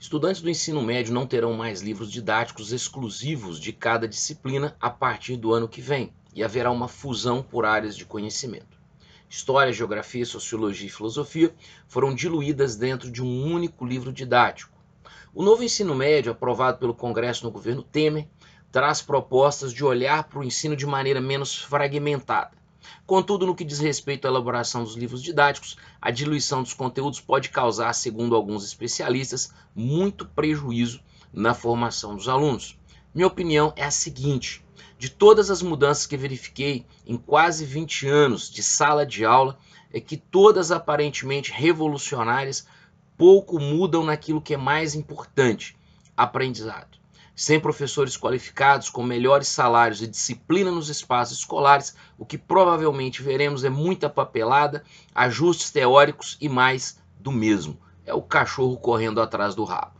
Estudantes do ensino médio não terão mais livros didáticos exclusivos de cada disciplina a partir do ano que vem, e haverá uma fusão por áreas de conhecimento. História, Geografia, Sociologia e Filosofia foram diluídas dentro de um único livro didático. O novo ensino médio, aprovado pelo Congresso no governo Temer, traz propostas de olhar para o ensino de maneira menos fragmentada. Contudo, no que diz respeito à elaboração dos livros didáticos, a diluição dos conteúdos pode causar, segundo alguns especialistas, muito prejuízo na formação dos alunos. Minha opinião é a seguinte: de todas as mudanças que verifiquei em quase 20 anos de sala de aula, é que todas aparentemente revolucionárias pouco mudam naquilo que é mais importante: aprendizado sem professores qualificados, com melhores salários e disciplina nos espaços escolares, o que provavelmente veremos é muita papelada, ajustes teóricos e mais do mesmo. É o cachorro correndo atrás do rabo.